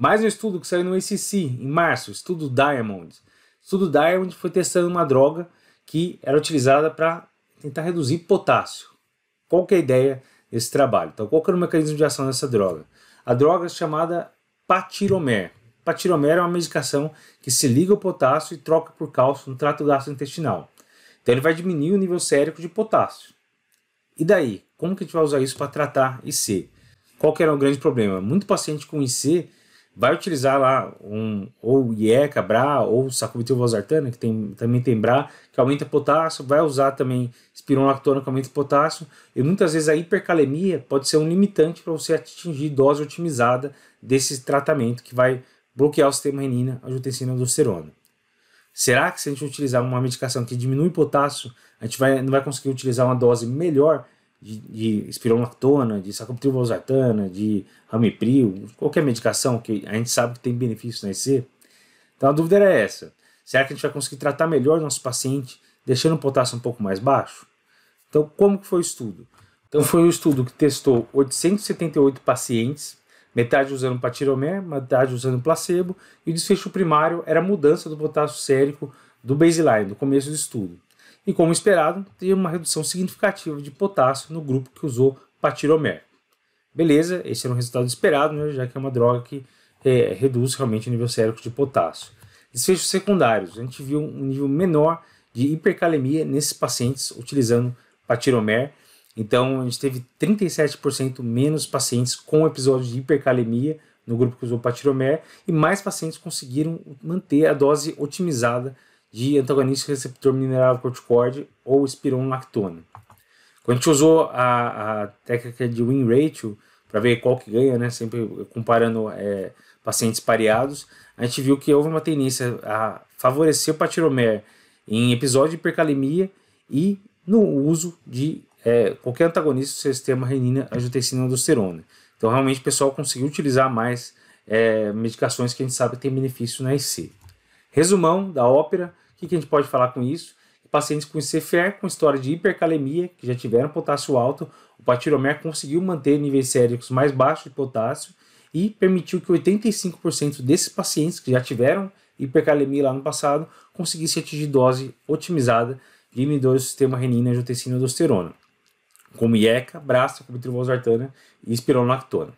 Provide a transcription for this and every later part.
Mais um estudo que saiu no ACC em março, estudo Diamond. Estudo Diamond foi testando uma droga que era utilizada para tentar reduzir potássio. Qual que é a ideia desse trabalho? Então, qual que era o mecanismo de ação dessa droga? A droga é chamada patiromer. Patiromer é uma medicação que se liga ao potássio e troca por cálcio no trato gastrointestinal. Então ele vai diminuir o nível sérico de potássio. E daí? Como que a gente vai usar isso para tratar IC? Qual que era o grande problema? Muito paciente com IC vai utilizar lá um ou IECA, BRA ou sacubitril/valsartana, que tem, também tem BRA, que aumenta potássio, vai usar também espironolactona, que aumenta potássio, e muitas vezes a hipercalemia pode ser um limitante para você atingir dose otimizada desse tratamento que vai bloquear o sistema renina, angiotensina, aldosterona. Será que se a gente utilizar uma medicação que diminui potássio, a gente vai, não vai conseguir utilizar uma dose melhor de, de de sacubitril/valsartana, de ramipril, qualquer medicação que a gente sabe que tem benefício na EC? Então a dúvida era essa. Será que a gente vai conseguir tratar melhor nosso paciente, deixando o potássio um pouco mais baixo? Então, como que foi o estudo? Então, foi um estudo que testou 878 pacientes metade usando patiromer, metade usando placebo, e o desfecho primário era a mudança do potássio sérico do baseline, do começo do estudo. E como esperado, teve uma redução significativa de potássio no grupo que usou patiromer. Beleza, esse era um resultado esperado, né, já que é uma droga que é, reduz realmente o nível sérico de potássio. Desfechos secundários, a gente viu um nível menor de hipercalemia nesses pacientes utilizando patiromer, então, a gente teve 37% menos pacientes com episódios de hipercalemia no grupo que usou patiromer e mais pacientes conseguiram manter a dose otimizada de antagonista receptor mineral corticoide ou espironolactona. Quando a gente usou a, a técnica de win ratio para ver qual que ganha, né, sempre comparando é, pacientes pareados, a gente viu que houve uma tendência a favorecer o patiromer em episódio de hipercalemia e no uso de é, qualquer antagonista do sistema renina, angiotensina aldosterona. Então, realmente, o pessoal conseguiu utilizar mais é, medicações que a gente sabe que tem benefício na IC. Resumão da ópera, o que, que a gente pode falar com isso? Pacientes com ICFR com história de hipercalemia, que já tiveram potássio alto, o patiromer conseguiu manter níveis séricos mais baixos de potássio e permitiu que 85% desses pacientes que já tiveram hipercalemia lá no passado conseguissem atingir dose otimizada de inibidores do sistema renina, angiotensina e aldosterona como IECA, Brasta, como e espironolactona.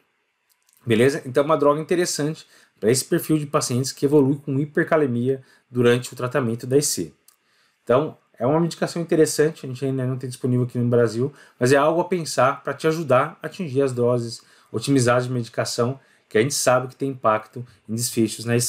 Beleza? Então é uma droga interessante para esse perfil de pacientes que evolui com hipercalemia durante o tratamento da IC. Então, é uma medicação interessante, a gente ainda não tem disponível aqui no Brasil, mas é algo a pensar para te ajudar a atingir as doses otimizadas de medicação que a gente sabe que tem impacto em desfechos na IC.